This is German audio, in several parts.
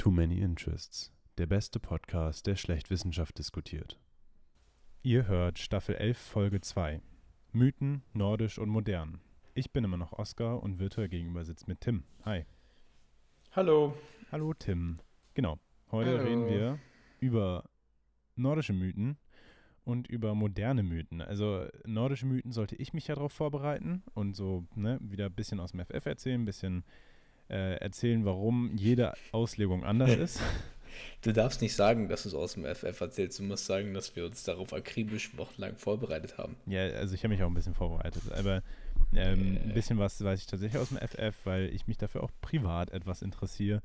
Too Many Interests, der beste Podcast, der schlecht Wissenschaft diskutiert. Ihr hört Staffel 11, Folge 2. Mythen, Nordisch und Modern. Ich bin immer noch Oskar und virtuell gegenüber sitzt mit Tim. Hi. Hallo. Hallo Tim. Genau. Heute Hallo. reden wir über nordische Mythen und über moderne Mythen. Also nordische Mythen sollte ich mich ja darauf vorbereiten und so ne, wieder ein bisschen aus dem FF erzählen, ein bisschen äh, erzählen, warum jede Auslegung anders ist. Du darfst nicht sagen, dass du es aus dem FF erzählst. Du musst sagen, dass wir uns darauf akribisch wochenlang vorbereitet haben. Ja, also ich habe mich auch ein bisschen vorbereitet, aber ähm, Äh. ein bisschen was weiß ich tatsächlich aus dem FF, weil ich mich dafür auch privat etwas interessiere,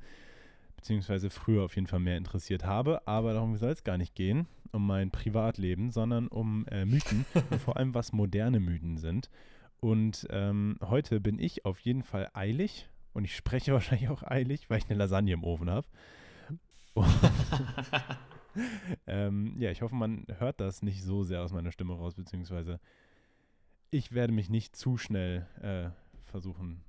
beziehungsweise früher auf jeden Fall mehr interessiert habe, aber darum soll es gar nicht gehen, um mein Privatleben, sondern um äh, Mythen und vor allem was moderne Mythen sind. Und ähm, heute bin ich auf jeden Fall eilig und ich spreche wahrscheinlich auch eilig, weil ich eine Lasagne im Ofen habe. ähm, ja, ich hoffe, man hört das nicht so sehr aus meiner Stimme raus, beziehungsweise ich werde mich nicht zu schnell äh, versuchen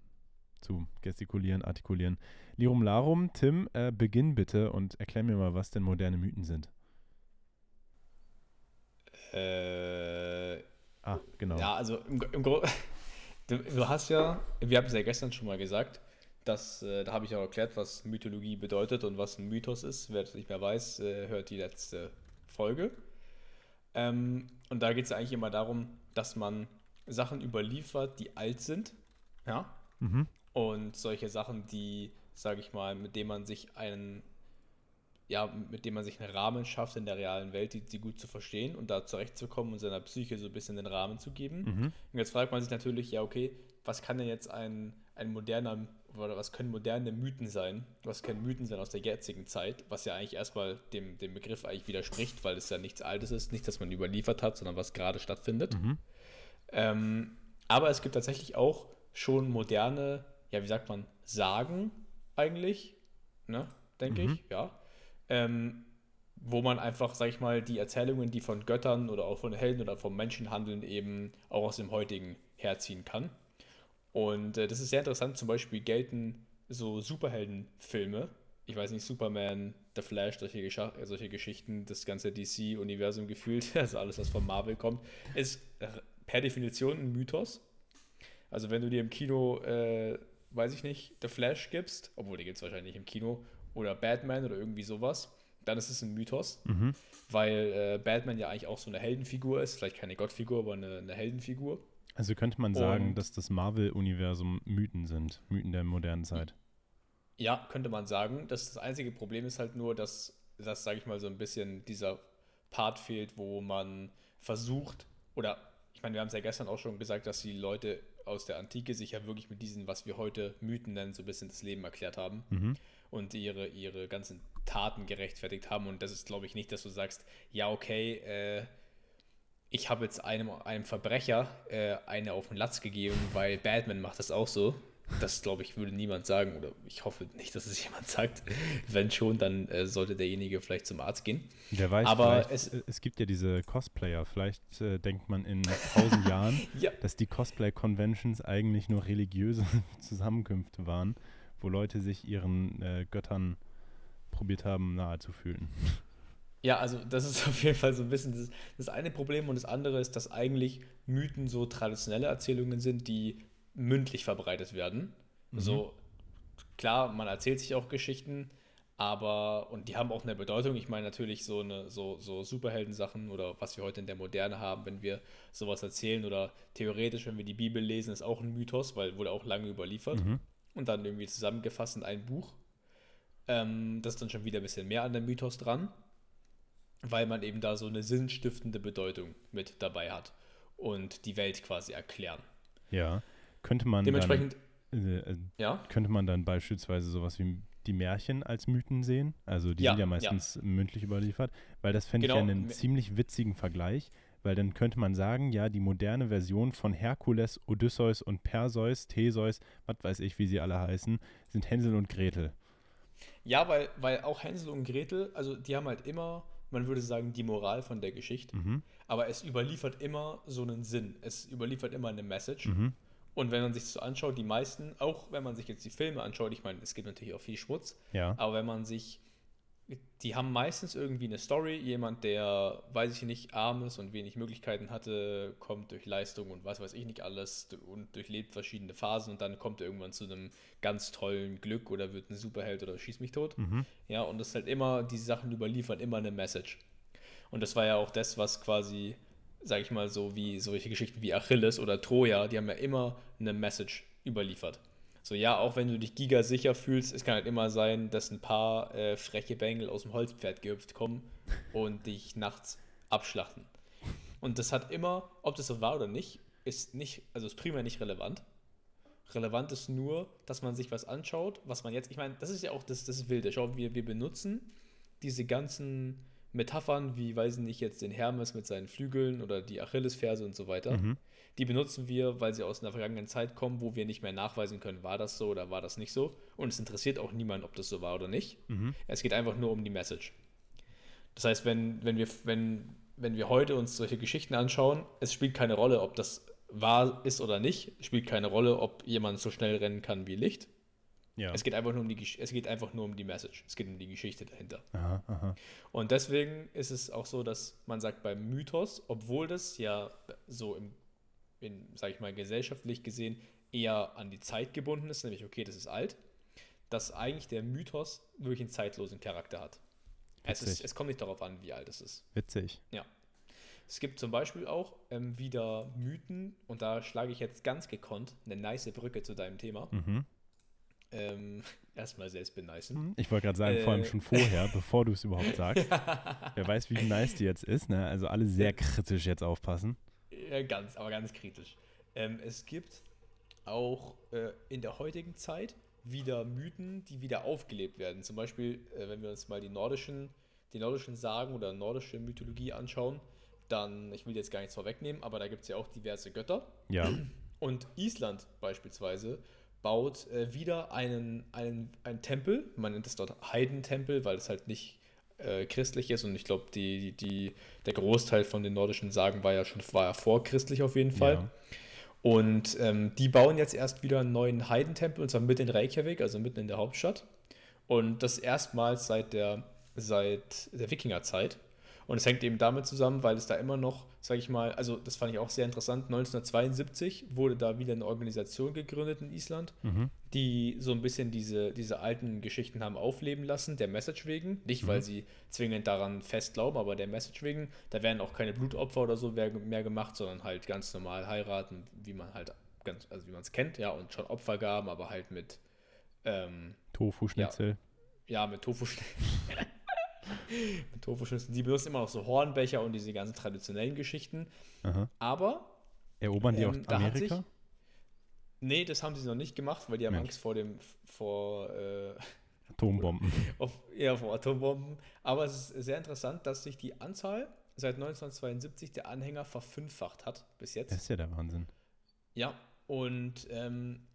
zu gestikulieren, artikulieren. Lirum Larum, Tim, äh, beginn bitte und erklär mir mal, was denn moderne Mythen sind. Äh, Ah, genau. Ja, also im, im Grunde, du, du hast ja, wir haben es ja gestern schon mal gesagt, dass, äh, da habe ich auch erklärt, was Mythologie bedeutet und was ein Mythos ist. Wer das nicht mehr weiß, äh, hört die letzte Folge. Ähm, und da geht es eigentlich immer darum, dass man Sachen überliefert, die alt sind. Ja, Mhm. Und solche Sachen, die, sage ich mal, mit denen man sich einen, ja, mit dem man sich einen Rahmen schafft in der realen Welt, die, die gut zu verstehen und da zurechtzukommen und seiner Psyche so ein bisschen den Rahmen zu geben. Mhm. Und jetzt fragt man sich natürlich, ja, okay, was kann denn jetzt ein, ein moderner, oder was können moderne Mythen sein? Was können Mythen sein aus der jetzigen Zeit? Was ja eigentlich erstmal dem, dem Begriff eigentlich widerspricht, weil es ja nichts Altes ist, nicht, das man überliefert hat, sondern was gerade stattfindet. Mhm. Ähm, aber es gibt tatsächlich auch schon moderne, ja, wie sagt man, Sagen eigentlich, ne, denke Mhm. ich, ja. Ähm, wo man einfach, sag ich mal, die Erzählungen, die von Göttern oder auch von Helden oder vom Menschen handeln, eben auch aus dem heutigen herziehen kann. Und äh, das ist sehr interessant. Zum Beispiel gelten so Superheldenfilme, ich weiß nicht, Superman, The Flash, solche, Gescha äh, solche Geschichten, das ganze DC-Universum gefühlt, also alles, was von Marvel kommt, ist per Definition ein Mythos. Also wenn du dir im Kino, äh, weiß ich nicht, The Flash gibst, obwohl die gibt es wahrscheinlich nicht im Kino, oder Batman oder irgendwie sowas, dann ist es ein Mythos, Mhm. weil äh, Batman ja eigentlich auch so eine Heldenfigur ist, vielleicht keine Gottfigur, aber eine, eine Heldenfigur. Also könnte man sagen, Und- dass das Marvel-Universum Mythen sind, Mythen der modernen Zeit. Ja, könnte man sagen. Das, das einzige Problem ist halt nur, dass, dass sage ich mal, so ein bisschen dieser Part fehlt, wo man versucht, oder ich meine, wir haben es ja gestern auch schon gesagt, dass die Leute aus der Antike sich ja wirklich mit diesen, was wir heute Mythen nennen, so ein bisschen das Leben erklärt haben Mhm. und ihre, ihre ganzen Taten gerechtfertigt haben. Und das ist, glaube ich, nicht, dass du sagst, ja, okay, äh, ich habe jetzt einem, einem Verbrecher äh, eine auf den Latz gegeben, weil Batman macht das auch so. Das, glaube ich, würde niemand sagen oder ich hoffe nicht, dass es jemand sagt. Wenn schon, dann äh, sollte derjenige vielleicht zum Arzt gehen. Wer weiß, Aber es- es, es gibt ja diese Cosplayer. Vielleicht äh, denkt man in tausend Jahren, Ja. dass die Cosplay-Conventions eigentlich nur religiöse Zusammenkünfte waren, wo Leute sich ihren äh, Göttern probiert haben, nahe zu fühlen. Ja, also das ist auf jeden Fall so ein bisschen das, das eine Problem und das andere ist, dass eigentlich Mythen so traditionelle Erzählungen sind, die mündlich verbreitet werden. So, klar, man erzählt sich auch Geschichten, aber, und die haben auch eine Bedeutung. Ich meine natürlich so eine, so, so Superheldensachen oder was wir heute in der Moderne haben, wenn wir sowas erzählen oder theoretisch, wenn wir die Bibel lesen, ist auch ein Mythos, weil wurde auch lange überliefert Mhm. und dann irgendwie zusammengefasst in ein Buch. Ähm, das ist dann schon wieder ein bisschen mehr an dem Mythos dran, weil man eben da so eine sinnstiftende Bedeutung mit dabei hat und die Welt quasi erklären. Ja. Könnte man Dementsprechend, dann, äh, äh, ja, könnte man dann beispielsweise sowas wie die Märchen als Mythen sehen? Also die Ja, sind ja ja. meistens mündlich überliefert, weil das fände ich Genau, ja einen ziemlich witzigen Vergleich, weil dann könnte man sagen, ja, die moderne Version von Herkules, Odysseus und Perseus, Theseus, was weiß ich, wie sie alle heißen, sind Hänsel und Gretel. ja, weil, weil auch Hänsel und Gretel, also die haben halt immer, man würde sagen, die Moral von der Geschichte, Mhm. aber es überliefert immer so einen Sinn, es überliefert immer eine Message. Mhm. Und wenn man sich das so anschaut, die meisten, auch wenn man sich jetzt die Filme anschaut, ich meine, es gibt natürlich auch viel Schmutz, Ja. aber wenn man sich, die haben meistens irgendwie eine Story, jemand, der, weiß ich nicht, arm ist und wenig Möglichkeiten hatte, kommt durch Leistung und was weiß ich nicht alles und durchlebt verschiedene Phasen und dann kommt er irgendwann zu einem ganz tollen Glück oder wird ein Superheld oder schießt mich tot. Mhm. Ja, und das ist halt immer, diese Sachen überliefern immer eine Message. Und das war ja auch das, was quasi, sag ich mal, so wie solche Geschichten wie Achilles oder Troja, die haben ja immer eine Message überliefert. So, ja, auch wenn du dich gigasicher fühlst, es kann halt immer sein, dass ein paar äh, freche Bengel aus dem Holzpferd gehüpft kommen und dich nachts abschlachten. Und das hat immer, ob das so war oder nicht, ist nicht, also ist primär nicht relevant. Relevant ist nur, dass man sich was anschaut, was man jetzt, ich meine, das ist ja auch das, das Wilde. Schau, wir, wir benutzen diese ganzen Metaphern, wie, weiß ich nicht, jetzt den Hermes mit seinen Flügeln oder die Achillesferse und so weiter. Mhm. Die benutzen wir, weil sie aus einer vergangenen Zeit kommen, wo wir nicht mehr nachweisen können, war das so oder war das nicht so. Und es interessiert auch niemand, ob das so war oder nicht. Mhm. Es geht einfach nur um die Message. Das heißt, wenn, wenn, wir, wenn, wenn wir heute uns solche Geschichten anschauen, es spielt keine Rolle, ob das wahr ist oder nicht. Es spielt keine Rolle, ob jemand so schnell rennen kann wie Licht. Ja. Es geht einfach nur um die es geht einfach nur um die Message. Es geht um die Geschichte dahinter. Aha, aha. Und deswegen ist es auch so, dass man sagt, beim Mythos, obwohl das ja so im, in, sag ich mal, gesellschaftlich gesehen eher an die Zeit gebunden ist, nämlich, okay, das ist alt, dass eigentlich der Mythos wirklich einen zeitlosen Charakter hat. Es, ist, es kommt nicht darauf an, wie alt es ist. Witzig. Es gibt zum Beispiel auch ähm, wieder Mythen, und da schlage ich jetzt ganz gekonnt eine nice Brücke zu deinem Thema. Mhm. Ähm, erstmal selbst benicen. Mhm. Ich wollte gerade sagen, vor allem Äh. schon vorher, bevor du es überhaupt sagst. Wer weiß, wie nice die jetzt ist, ne? Also alle sehr kritisch jetzt aufpassen. Ja, ganz, aber ganz kritisch. Ähm, es gibt auch äh, in der heutigen Zeit wieder Mythen, die wieder aufgelebt werden. Zum Beispiel, äh, wenn wir uns mal die nordischen, die nordischen Sagen oder nordische Mythologie anschauen, dann, ich will jetzt gar nichts vorwegnehmen, aber da gibt es ja auch diverse Götter. Ja. Und Island beispielsweise baut äh, wieder einen, einen, einen Tempel. Man nennt es dort Heidentempel, weil es halt nicht äh, christlich ist. Und ich glaube, die, die, der Großteil von den nordischen Sagen war ja schon war ja vorchristlich auf jeden Fall. Ja. Und ähm, die bauen jetzt erst wieder einen neuen Heidentempel, und zwar mitten in Reykjavik, also mitten in der Hauptstadt. Und das erstmals seit der, seit der Wikingerzeit. Und es hängt eben damit zusammen, weil es da immer noch, sage ich mal, also das fand ich auch sehr interessant, 1972 wurde da wieder eine Organisation gegründet in Island, Mhm. die so ein bisschen diese, diese alten Geschichten haben aufleben lassen, der Message wegen. Nicht, weil sie zwingend daran fest glauben, aber der Message wegen. Da werden auch keine Blutopfer oder so mehr gemacht, sondern halt ganz normal heiraten, wie man halt ganz, also wie man es kennt, ja, und schon Opfergaben, aber halt mit, ähm, Tofu-Schnitzel. ja, mit Tofu. mit Tofu-Schnitzeln. Die benutzen immer noch so Hornbecher und diese ganzen traditionellen Geschichten. Aha. Aber Erobern die Ähm, auch Amerika? sich- Nee, das haben sie noch nicht gemacht, weil die haben Mensch. Angst vor dem, vor, äh, Atombomben. auf, ja, vor Atombomben. Aber es ist sehr interessant, dass sich die Anzahl seit 1972 der Anhänger verfünffacht hat bis jetzt. Das ist ja der Wahnsinn. Ja, und ähm,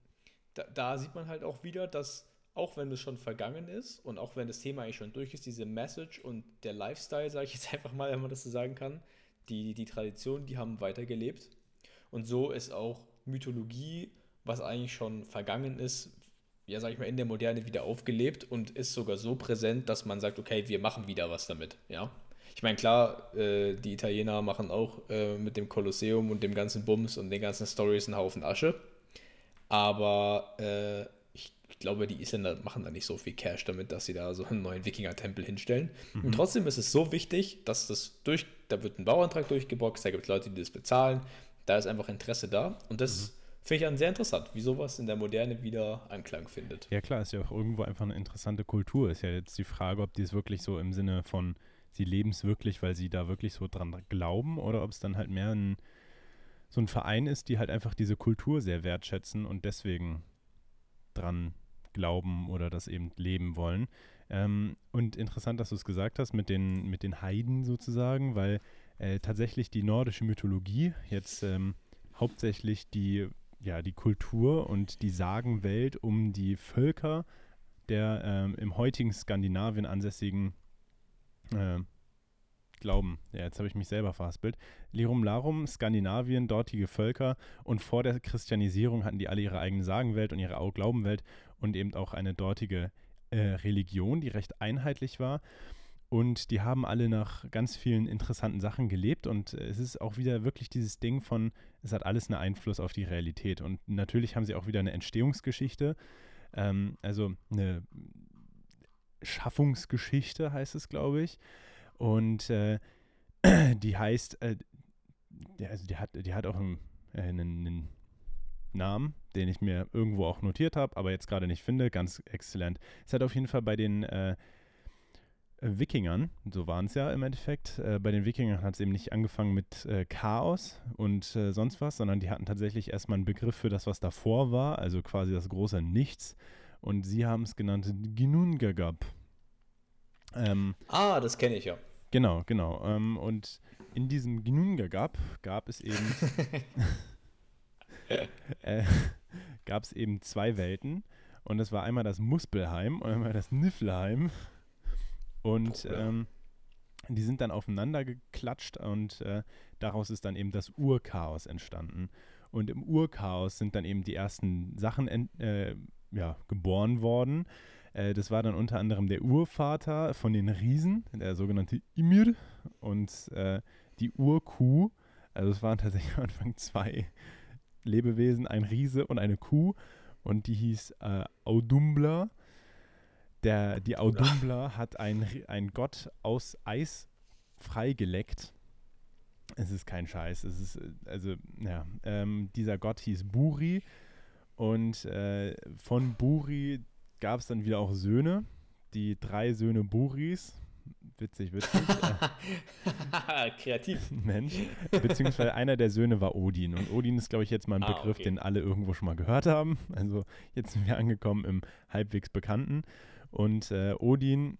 da, da sieht man halt auch wieder, dass auch wenn es schon vergangen ist und auch wenn das Thema eigentlich schon durch ist, diese Message und der Lifestyle, sage ich jetzt einfach mal, wenn man das so sagen kann, die, die Tradition, die haben weitergelebt. Und so ist auch Mythologie, was eigentlich schon vergangen ist, ja, sag ich mal, in der Moderne wieder aufgelebt und ist sogar so präsent, dass man sagt, okay, wir machen wieder was damit, ja. Ich meine, klar, äh, die Italiener machen auch äh, mit dem Kolosseum und dem ganzen Bums und den ganzen Stories einen Haufen Asche. Aber äh, ich, ich glaube, die Isländer machen da nicht so viel Cash damit, dass sie da so einen neuen Wikinger-Tempel hinstellen. Und trotzdem ist es so wichtig, dass das durch, da wird ein Bauantrag durchgeboxt, da gibt es Leute, die das bezahlen, da ist einfach Interesse da. Und das finde ich dann sehr interessant, wie sowas in der Moderne wieder Anklang findet. Ja klar, ist ja auch irgendwo einfach eine interessante Kultur. Ist ja jetzt die Frage, ob die es wirklich so im Sinne von, sie leben es wirklich, weil sie da wirklich so dran glauben oder ob es dann halt mehr ein, so ein Verein ist, die halt einfach diese Kultur sehr wertschätzen und deswegen dran glauben oder das eben leben wollen. Ähm, und interessant, dass du es gesagt hast mit den, mit den Heiden sozusagen, weil äh, tatsächlich die nordische Mythologie jetzt ähm, hauptsächlich die, ja, die Kultur und die Sagenwelt um die Völker der ähm, im heutigen Skandinavien ansässigen äh, glauben. Ja, jetzt habe ich mich selber verhaspelt. Lirum Larum, Skandinavien, dortige Völker und vor der Christianisierung hatten die alle ihre eigene Sagenwelt und ihre Glaubenwelt und eben auch eine dortige äh, Religion, die recht einheitlich war. Und die haben alle nach ganz vielen interessanten Sachen gelebt. Und es ist auch wieder wirklich dieses Ding von, es hat alles einen Einfluss auf die Realität. Und natürlich haben sie auch wieder eine Entstehungsgeschichte. Ähm, also eine Schaffungsgeschichte heißt es, glaube ich. Und äh, die heißt, äh, die, also die hat, die hat auch einen, äh, einen, einen Namen, den ich mir irgendwo auch notiert habe, aber jetzt gerade nicht finde. Ganz exzellent. Es hat auf jeden Fall bei den äh, Wikingern, so waren es ja im Endeffekt, äh, bei den Wikingern hat es eben nicht angefangen mit Chaos und sonst was, sondern die hatten tatsächlich erstmal einen Begriff für das, was davor war, also quasi das große Nichts. Und sie haben es genannt Ginungagap. Ähm, ah, das kenne ich ja. Genau, genau. Ähm, und in diesem Ginungagap gab es eben äh, gab es eben zwei Welten. Und das war einmal das Muspelheim und einmal das Niflheim. Und ähm, die sind dann aufeinander geklatscht und äh, daraus ist dann eben das Urchaos entstanden. Und im Urchaos sind dann eben die ersten Sachen äh, ja, geboren worden. Äh, das war dann unter anderem der Urvater von den Riesen, der sogenannte Ymir, und äh, die Urkuh. Also es waren tatsächlich am Anfang zwei Lebewesen, ein Riese und eine Kuh. Und die hieß äh, Audumbla. Der, die Audumbla hat einen Gott aus Eis freigeleckt. Es ist kein Scheiß. Es ist, also, ja, ähm, dieser Gott hieß Buri. Und äh, von Buri gab es dann wieder auch Söhne. Die drei Söhne Buris. Witzig, witzig. Kreativ. Mensch. Beziehungsweise einer der Söhne war Odin. Und Odin ist, glaube ich, jetzt mal ein ah, Begriff, okay. den alle irgendwo schon mal gehört haben. Also jetzt sind wir angekommen im halbwegs Bekannten. Und äh, Odin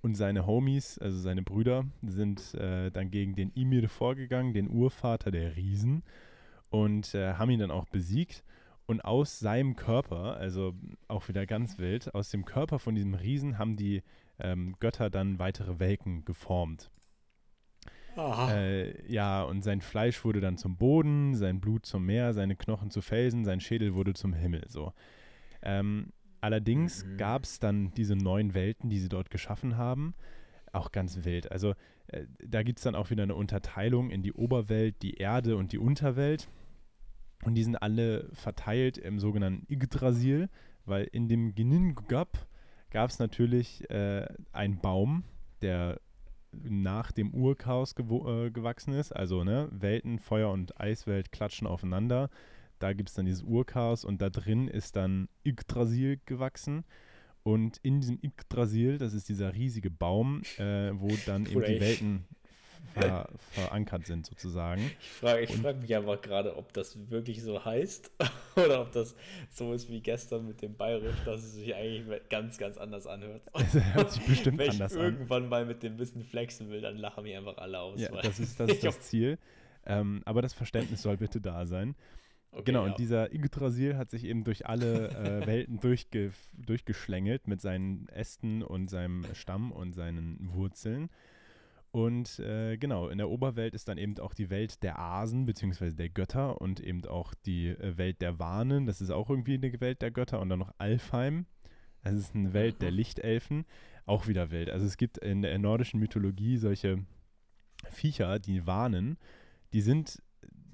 und seine Homies, also seine Brüder, sind äh, dann gegen den Ymir vorgegangen, den Urvater der Riesen, und äh, haben ihn dann auch besiegt. Und aus seinem Körper, also auch wieder ganz wild, aus dem Körper von diesem Riesen haben die ähm, Götter dann weitere Welken geformt. Äh, ja, und sein Fleisch wurde dann zum Boden, sein Blut zum Meer, seine Knochen zu Felsen, sein Schädel wurde zum Himmel. So. Ähm, allerdings mhm. gab es dann diese neuen Welten, die sie dort geschaffen haben. Auch ganz wild. Also äh, da gibt es dann auch wieder eine Unterteilung in die Oberwelt, die Erde und die Unterwelt. Und die sind alle verteilt im sogenannten Yggdrasil, weil in dem Geningab gab es natürlich äh, einen Baum, der nach dem Urchaos äh, gewachsen ist. Also ne, Welten, Feuer und Eiswelt klatschen aufeinander. Da gibt es dann dieses Urchaos und da drin ist dann Yggdrasil gewachsen. Und in diesem Yggdrasil, das ist dieser riesige Baum, äh, wo dann eben die Welten ver verankert sind, sozusagen. Ich frage frag mich aber gerade, ob das wirklich so heißt oder ob das so ist wie gestern mit dem Bayerisch, dass es sich eigentlich ganz, ganz anders anhört. Es hört sich bestimmt Wenn anders an. Wenn ich irgendwann mal mit dem Wissen flexen will, dann lachen mich einfach alle aus. Ja, das ist das, ist das Ziel. Ähm, aber das Verständnis soll bitte da sein. Okay, genau, ja. und dieser Yggdrasil hat sich eben durch alle äh, Welten durchge durchgeschlängelt mit seinen Ästen und seinem Stamm und seinen Wurzeln. Und äh, genau, in der Oberwelt ist dann eben auch die Welt der Asen bzw. der Götter und eben auch die äh, Welt der Warnen. Das ist auch irgendwie eine Welt der Götter. Und dann noch Alfheim. Das ist eine Welt der Lichtelfen. Auch wieder Welt. Also es gibt in der nordischen Mythologie solche Viecher, die warnen. Die sind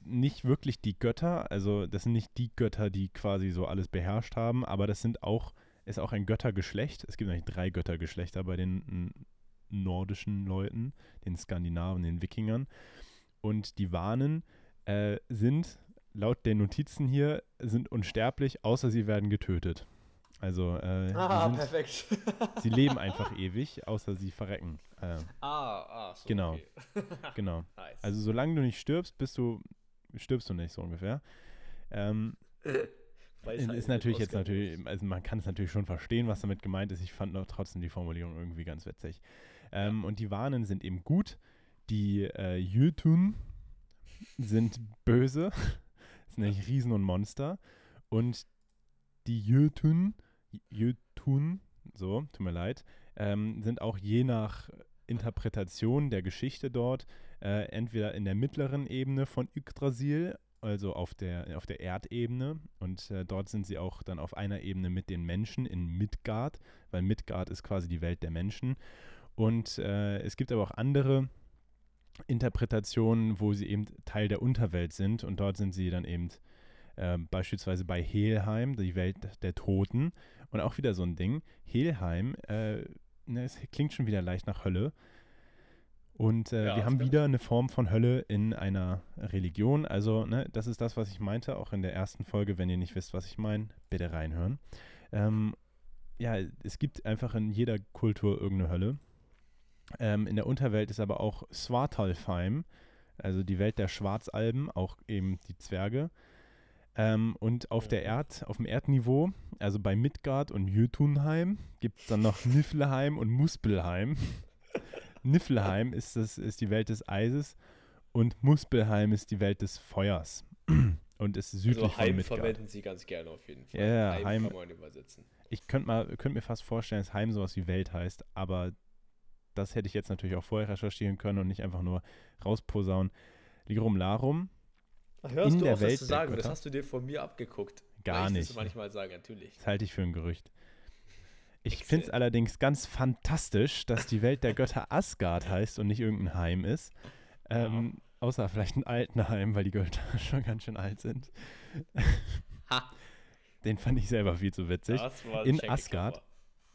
nicht wirklich die Götter. Also das sind nicht die Götter, die quasi so alles beherrscht haben. Aber das sind auch, ist auch ein Göttergeschlecht. Es gibt eigentlich drei Göttergeschlechter bei den nordischen Leuten, den Skandinaven, den Wikingern. Und die Warnen äh, sind, laut den Notizen hier, sind unsterblich, außer sie werden getötet. Also, äh, ah, sind, perfekt. sie leben einfach ewig, außer sie verrecken. Äh, ah, ah, so, genau. Okay. genau. Nice. Also, solange du nicht stirbst, bist du, stirbst du nicht, so ungefähr. Ähm, ist halt natürlich jetzt natürlich, also man kann es natürlich schon verstehen, was damit gemeint ist. Ich fand noch trotzdem die Formulierung irgendwie ganz witzig. Ähm, und die Warnen sind eben gut. Die äh, Jötun sind böse. das sind nämlich Riesen und Monster. Und die Jötun, Jötun, so, tut mir leid, ähm, sind auch je nach Interpretation der Geschichte dort äh, entweder in der mittleren Ebene von Yggdrasil, also auf der, auf der Erdebene. Und äh, dort sind sie auch dann auf einer Ebene mit den Menschen in Midgard, weil Midgard ist quasi die Welt der Menschen. Und äh, es gibt aber auch andere Interpretationen, wo sie eben Teil der Unterwelt sind. Und dort sind sie dann eben äh, beispielsweise bei Helheim, die Welt der Toten. Und auch wieder so ein Ding. Helheim, äh, ne, es klingt schon wieder leicht nach Hölle. Und äh, Ja, wir haben wieder eine Form von Hölle in einer Religion. Also, ne, das ist das, was ich meinte, auch in der ersten Folge. Wenn ihr nicht wisst, was ich meine, bitte reinhören. Ähm, ja, es gibt einfach in jeder Kultur irgendeine Hölle. Ähm, in der Unterwelt ist aber auch Svartalfheim, also die Welt der Schwarzalben, auch eben die Zwerge. Ähm, und auf der. Erd, auf dem Erdniveau, also bei Midgard und Jötunheim, gibt es dann noch Niflheim und Muspelheim. Niflheim ist, das, ist die Welt des Eises und Muspelheim ist die Welt des Feuers. Und ist südlich Also von Heim Midgard. verwenden sie ganz gerne auf jeden Fall. Ja, Heim, Heim- kann man übersetzen. Ich könnte könnt mir fast vorstellen, dass Heim sowas wie Welt heißt, aber das hätte ich jetzt natürlich auch vorher recherchieren können und nicht einfach nur rausposaunen. Lirum Larum, Hörst in du der auf, Welt das zu sagen? Das hast du dir von mir abgeguckt. Gar Weil ich nicht. Das manchmal sagen, natürlich. Das halte ich für ein Gerücht. Ich finde es allerdings ganz fantastisch, dass die Welt der Götter Asgard heißt und nicht irgendein Heim ist. Ähm, Außer vielleicht ein Altenheim, weil die Götter schon ganz schön alt sind. Ha. Den fand ich selber viel zu witzig. In. Asgard.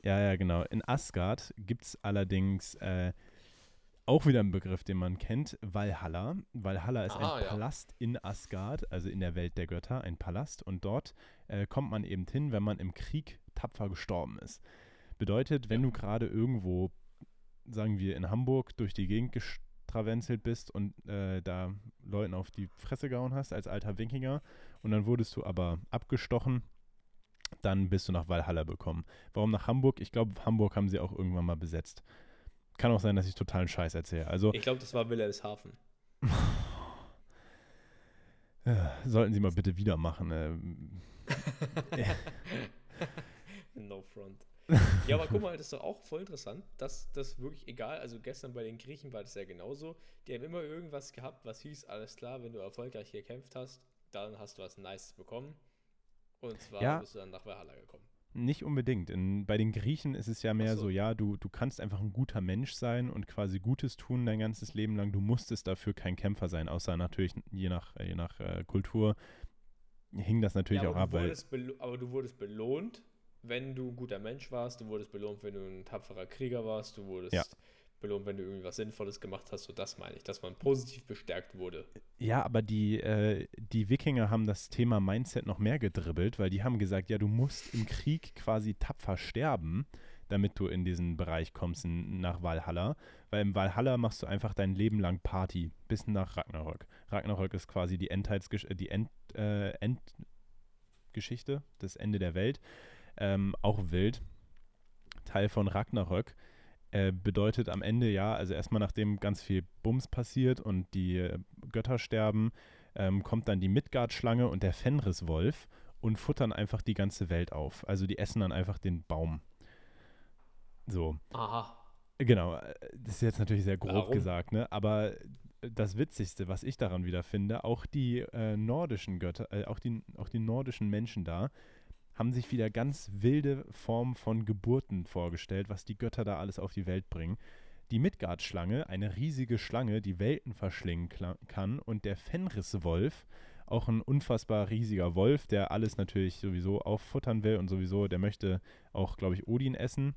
Ja, ja, genau. In Asgard gibt es allerdings äh, auch wieder einen Begriff, den man kennt, Valhalla. Valhalla ist Aha, ein ja. Palast in Asgard, also in der Welt der Götter, ein Palast. Und dort äh, kommt man eben hin, wenn man im Krieg tapfer gestorben ist. Bedeutet, wenn Ja. du gerade irgendwo, sagen wir in Hamburg, durch die Gegend gestravenzelt bist und äh, da Leuten auf die Fresse gehauen hast als alter Wikinger und dann wurdest du aber abgestochen, dann bist du nach Valhalla bekommen. Warum nach Hamburg? Ich glaube, Hamburg haben sie auch irgendwann mal besetzt. Kann auch sein, dass ich totalen Scheiß erzähle. Also Ich glaube, das war Wilhelmshaven. äh, sollten sie mal bitte wieder machen. Ähm, no front. Ja, aber guck mal, das ist doch auch voll interessant, dass das wirklich egal, also gestern bei den Griechen war das ja genauso, die haben immer irgendwas gehabt, was hieß, alles klar, wenn du erfolgreich gekämpft hast, dann hast du was Nices bekommen. Und zwar Ja. bist du dann nach Valhalla gekommen. Nicht unbedingt. In, bei den Griechen ist es ja mehr so. so. ja, du, du kannst einfach ein guter Mensch sein und quasi Gutes tun dein ganzes Leben lang. Du musstest dafür kein Kämpfer sein, außer natürlich je nach, je nach äh, Kultur hing das natürlich Ja, auch ab, weil aber du wurdest belohnt, wenn du ein guter Mensch warst, du wurdest belohnt, wenn du ein tapferer Krieger warst, du wurdest Ja. Belohnt, wenn du irgendwie was Sinnvolles gemacht hast, so das meine ich, dass man positiv bestärkt wurde. Ja, aber die, äh, die Wikinger haben das Thema Mindset noch mehr gedribbelt, weil die haben gesagt, ja, du musst im Krieg quasi tapfer sterben, damit du in diesen Bereich kommst in, nach Valhalla. Weil im Valhalla machst du einfach dein Leben lang Party, bis nach Ragnarök. Ragnarök ist quasi die Endheitsgesch äh, die End, äh, Endgeschichte, das Ende der Welt. Ähm, auch wild. Teil von Ragnarök äh, bedeutet am Ende ja, also erstmal nachdem ganz viel Bums passiert und die äh, Götter sterben, ähm, kommt dann die Midgard-Schlange und der Fenriswolf und futtern einfach die ganze Welt auf. Also die essen dann einfach den Baum. So, Aha. genau. äh, Das ist jetzt natürlich sehr grob Warum? gesagt, ne? Aber das Witzigste, was ich daran wieder finde, auch die äh, nordischen Götter, äh, auch, die, auch die nordischen Menschen da, haben sich wieder ganz wilde Formen von Geburten vorgestellt, was die Götter da alles auf die Welt bringen. Die Midgard-Schlange, eine riesige Schlange, die Welten verschlingen kann, und der Fenriswolf, auch ein unfassbar riesiger Wolf, der alles natürlich sowieso auffuttern will und sowieso, der möchte auch, glaube ich, Odin essen.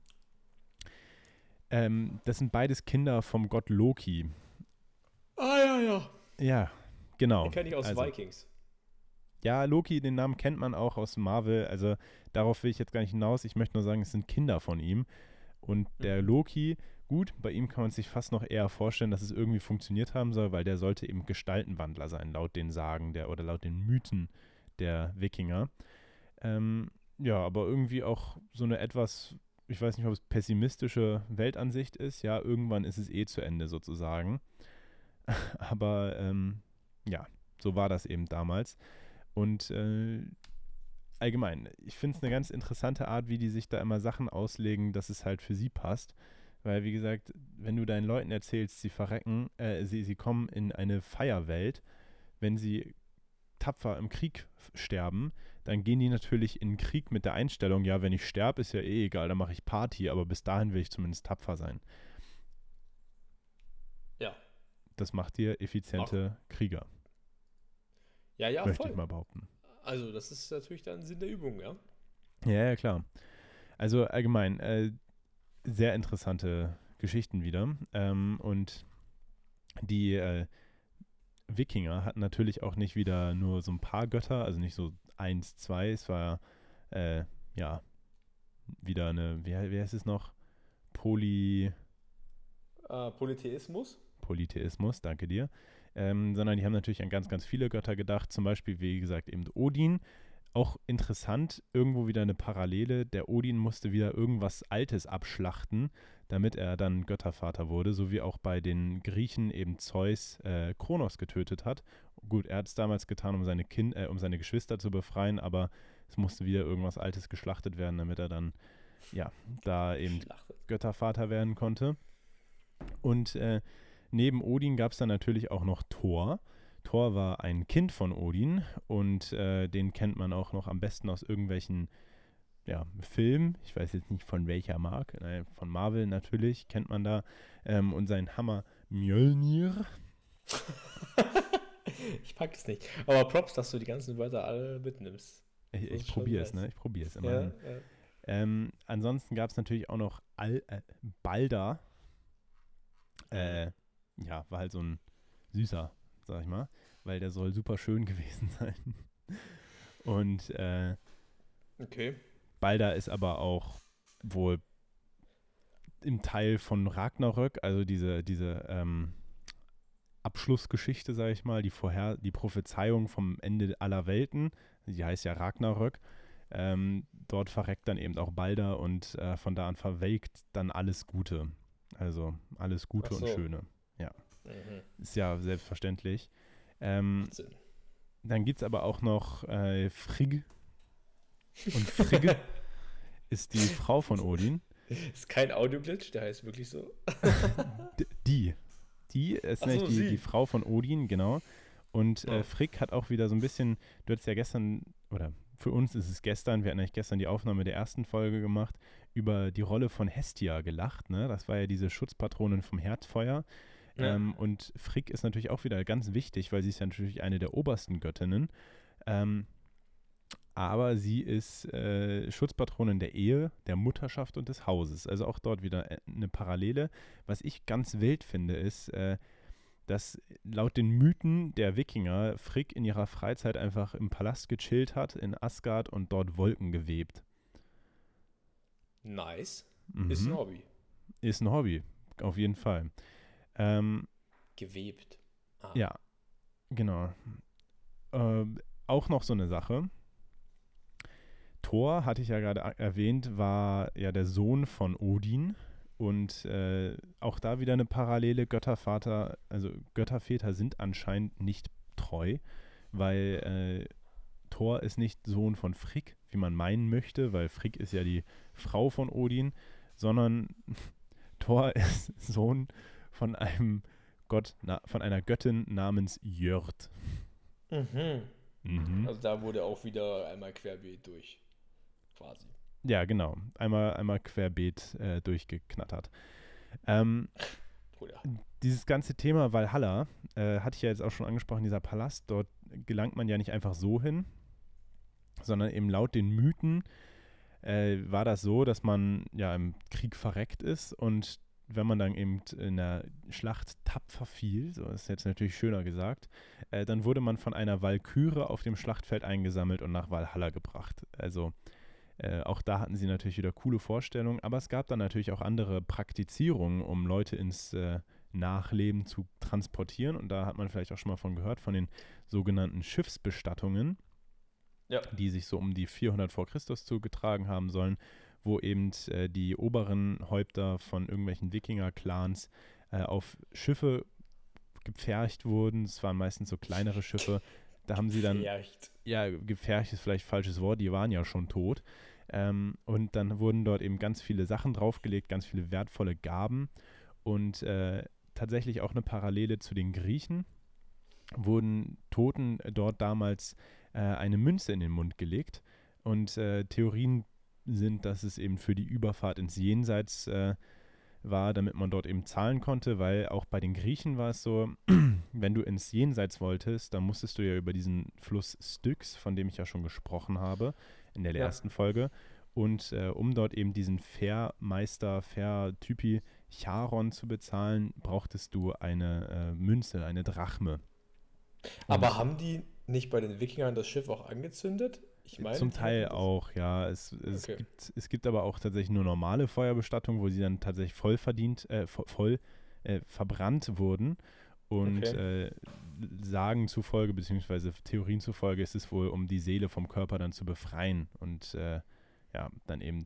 Ähm, das sind beides Kinder vom Gott Loki. Ah, ja, ja. Ja, genau. Den kenne ich aus Also- Vikings. Ja, Loki, den Namen kennt man auch aus Marvel. Also darauf will ich jetzt gar nicht hinaus. Ich möchte nur sagen, es sind Kinder von ihm. Und der Mhm. Loki, gut, bei ihm kann man sich fast noch eher vorstellen, dass es irgendwie funktioniert haben soll, weil der sollte eben Gestaltenwandler sein, laut den Sagen der oder laut den Mythen der Wikinger. Ähm, ja, aber irgendwie auch so eine etwas, ich weiß nicht, ob es pessimistische Weltansicht ist. Ja, irgendwann ist es eh zu Ende sozusagen. aber ähm, ja, so war das eben damals. Und äh, allgemein, ich finde es eine ganz interessante Art, wie die sich da immer Sachen auslegen, dass es halt für sie passt. Weil, wie gesagt, wenn du deinen Leuten erzählst, sie verrecken, äh, sie, sie kommen in eine Feierwelt, wenn sie tapfer im Krieg sterben, dann gehen die natürlich in den Krieg mit der Einstellung, ja, wenn ich sterbe, ist ja eh egal, dann mache ich Party, aber bis dahin will ich zumindest tapfer sein. Ja. Das macht dir effiziente Krieger. Ja, ja, möchte voll. ich mal behaupten. Also, das ist natürlich dann Sinn der Übung, ja. Ja, ja, klar. Also allgemein, äh, sehr interessante Geschichten wieder. Ähm, und die äh, Wikinger hatten natürlich auch nicht wieder nur so ein paar Götter, also nicht so eins, zwei. Es war äh, ja wieder eine, wie, wie heißt es noch? Poly, Äh, Polytheismus? Polytheismus, danke dir. Ähm, sondern die haben natürlich an ganz, ganz viele Götter gedacht. Zum Beispiel, wie gesagt, eben Odin. Auch interessant, irgendwo wieder eine Parallele. Der Odin musste wieder irgendwas Altes abschlachten, damit er dann Göttervater wurde, so wie auch bei den Griechen eben Zeus äh, Kronos getötet hat. Gut, er hat es damals getan, um seine, kind, äh, um seine Geschwister zu befreien, aber es musste wieder irgendwas Altes geschlachtet werden, damit er dann, ja, da eben Schlachtet. Göttervater werden konnte. Und äh, neben Odin gab es dann natürlich auch noch Thor. Thor war ein Kind von Odin und äh, den kennt man auch noch am besten aus irgendwelchen ja, Filmen. Ich weiß jetzt nicht von welcher Marke, nein, von Marvel natürlich kennt man da. Ähm, und sein Hammer Mjölnir. ich pack es nicht. Aber Props, dass du die ganzen Wörter alle mitnimmst. Ich, ich probiere es, ne? Ich probiere es Ja, immerhin. ja. Ähm, ansonsten gab es natürlich auch noch Al äh, Balder. Äh, ja, war halt so ein süßer, sag ich mal, weil der soll super schön gewesen sein. Und äh, Okay. Balder ist aber auch wohl im Teil von Ragnarök, also diese, diese ähm, Abschlussgeschichte, sag ich mal, die vorher, die Prophezeiung vom Ende aller Welten, die heißt ja Ragnarök. Ähm, dort verreckt dann eben auch Balder und äh, von da an verwelkt dann alles Gute. Also alles Gute Ach und so. Schöne. Mhm. Ist ja selbstverständlich. Ähm, dann gibt es aber auch noch äh, Frigg. Und Frigg ist die Frau von Odin. Ist kein Audioglitch, der heißt wirklich so. Die. Die ist Ach nämlich so, die, die Frau von Odin, genau. Und äh. Frigg hat auch wieder so ein bisschen, du hattest ja gestern, oder für uns ist es gestern, wir hatten eigentlich gestern die Aufnahme der ersten Folge gemacht, über die Rolle von Hestia gelacht. Ne? Das war ja diese Schutzpatronin vom Herdfeuer. Ja. Ähm, und Frigg ist natürlich auch wieder ganz wichtig, weil sie ist ja natürlich eine der obersten Göttinnen. Ähm, aber sie ist äh, Schutzpatronin der Ehe, der Mutterschaft und des Hauses. Also auch dort wieder äh, eine Parallele. Was ich ganz wild finde, ist, äh, dass laut den Mythen der Wikinger Frigg in ihrer Freizeit einfach im Palast gechillt hat in Asgard und dort Wolken gewebt. Nice. Mhm. Ist ein Hobby. Ist ein Hobby, auf jeden Fall. Ähm, Gewebt. Ah. Ja, genau. Ähm, auch noch so eine Sache. Thor, hatte ich ja gerade erwähnt, war ja der Sohn von Odin. Und äh, auch da wieder eine Parallele. Göttervater, also Götterväter sind anscheinend nicht treu, weil äh, Thor ist nicht Sohn von Frigg, wie man meinen möchte, weil Frigg ist ja die Frau von Odin, sondern Thor ist Sohn von einem Gott, na, von einer Göttin namens Jörd. Mhm. Mhm. Also da wurde auch wieder einmal querbeet durch. Quasi. Ja, genau. Einmal, einmal querbeet äh, durchgeknattert. Ähm, Bruder. dieses ganze Thema Valhalla äh, hatte ich ja jetzt auch schon angesprochen, dieser Palast, dort gelangt man ja nicht einfach so hin, sondern eben laut den Mythen äh, war das so, dass man ja im Krieg verreckt ist und wenn man dann eben in der Schlacht tapfer fiel, so ist jetzt natürlich schöner gesagt, äh, dann wurde man von einer Walküre auf dem Schlachtfeld eingesammelt und nach Valhalla gebracht. Also äh, auch da hatten sie natürlich wieder coole Vorstellungen, aber es gab dann natürlich auch andere Praktizierungen, um Leute ins äh, Nachleben zu transportieren. Und da hat man vielleicht auch schon mal von gehört, von den sogenannten Schiffsbestattungen, Ja. die sich so um die 400 vor Christus zugetragen haben sollen, wo eben äh, die oberen Häupter von irgendwelchen Wikinger-Clans äh, auf Schiffe gepfercht wurden. Es waren meistens so kleinere Schiffe. Da haben sie dann Vielleicht. ja, gefährlich ist vielleicht falsches Wort, die waren ja schon tot. Ähm, und dann wurden dort eben ganz viele Sachen draufgelegt, ganz viele wertvolle Gaben und äh, tatsächlich auch eine Parallele zu den Griechen wurden Toten dort damals äh, eine Münze in den Mund gelegt und äh, Theorien sind, dass es eben für die Überfahrt ins Jenseits äh, war, damit man dort eben zahlen konnte, weil auch bei den Griechen war es so, wenn du ins Jenseits wolltest, dann musstest du ja über diesen Fluss Styx, von dem ich ja schon gesprochen habe in der ja. ersten Folge. Und äh, um dort eben diesen Fairmeister, Fair-Typi Charon zu bezahlen, brauchtest du eine äh, Münze, eine Drachme. Aber haben die nicht bei den Wikingern das Schiff auch angezündet? Ich meine, Zum Teil auch, ja. Es, es, okay. gibt, es gibt aber auch tatsächlich nur normale Feuerbestattung, wo sie dann tatsächlich voll verdient, äh, voll äh, verbrannt wurden. Und okay. äh, Sagen zufolge, beziehungsweise Theorien zufolge, ist es wohl, um die Seele vom Körper dann zu befreien und äh, ja, dann eben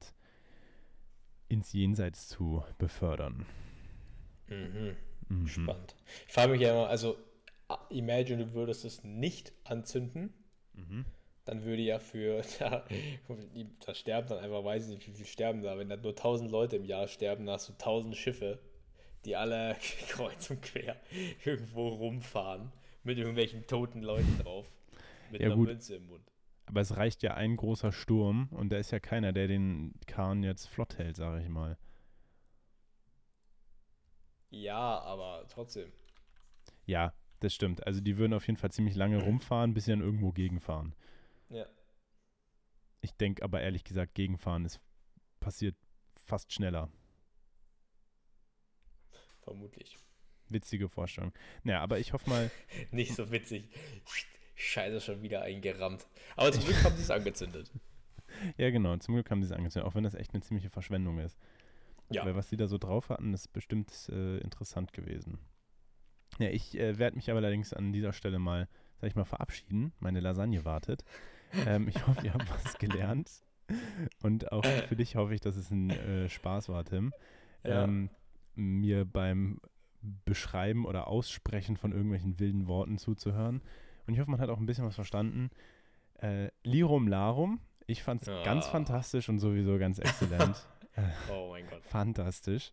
ins Jenseits zu befördern. Mhm. Mhm. Spannend. Ich frage mich ja immer, also imagine, du würdest es nicht anzünden. Mhm dann würde ja für, ja, da sterben dann einfach, weiß ich nicht, wie viel sterben da. Wenn da nur 1000 Leute im Jahr sterben, dann hast du 1000 Schiffe, die alle kreuz und quer irgendwo rumfahren mit irgendwelchen toten Leuten drauf. Mit ja, einer gut. Münze im Mund. Aber es reicht ja ein großer Sturm und da ist ja keiner, der den Kahn jetzt flott hält, sage ich mal. Ja, aber trotzdem. Ja, das stimmt. Also die würden auf jeden Fall ziemlich lange rumfahren, bis sie dann irgendwo gegenfahren. Ja. Ich denke aber ehrlich gesagt, Gegenfahren ist passiert fast schneller. Vermutlich. Witzige Vorstellung. Naja, aber ich hoffe mal. Nicht so witzig. Scheiße, schon wieder eingerammt. Aber zum Glück haben sie es angezündet. Ja, genau. Zum Glück haben sie es angezündet, auch wenn das echt eine ziemliche Verschwendung ist. Ja. Weil was sie da so drauf hatten, ist bestimmt äh, interessant gewesen. Ja, ich äh, werde mich aber allerdings an dieser Stelle mal, sag ich mal, verabschieden. Meine Lasagne wartet. Ähm, ich hoffe, ihr habt was gelernt. Und auch für dich hoffe ich, dass es ein äh, Spaß war, Tim. Ja. Ähm, mir beim Beschreiben oder Aussprechen von irgendwelchen wilden Worten zuzuhören. Und ich hoffe, man hat auch ein bisschen was verstanden. Äh, Lirum Larum. Ich fand es ja. ganz fantastisch und sowieso ganz exzellent. oh mein Gott. Fantastisch.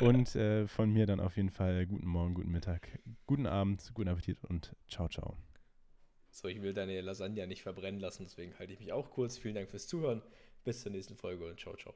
Und äh, von mir dann auf jeden Fall guten Morgen, guten Mittag, guten Abend, guten Appetit und ciao, ciao. So, ich will deine Lasagne nicht verbrennen lassen, deswegen halte ich mich auch kurz. Vielen Dank fürs Zuhören. Bis zur nächsten Folge und ciao, ciao.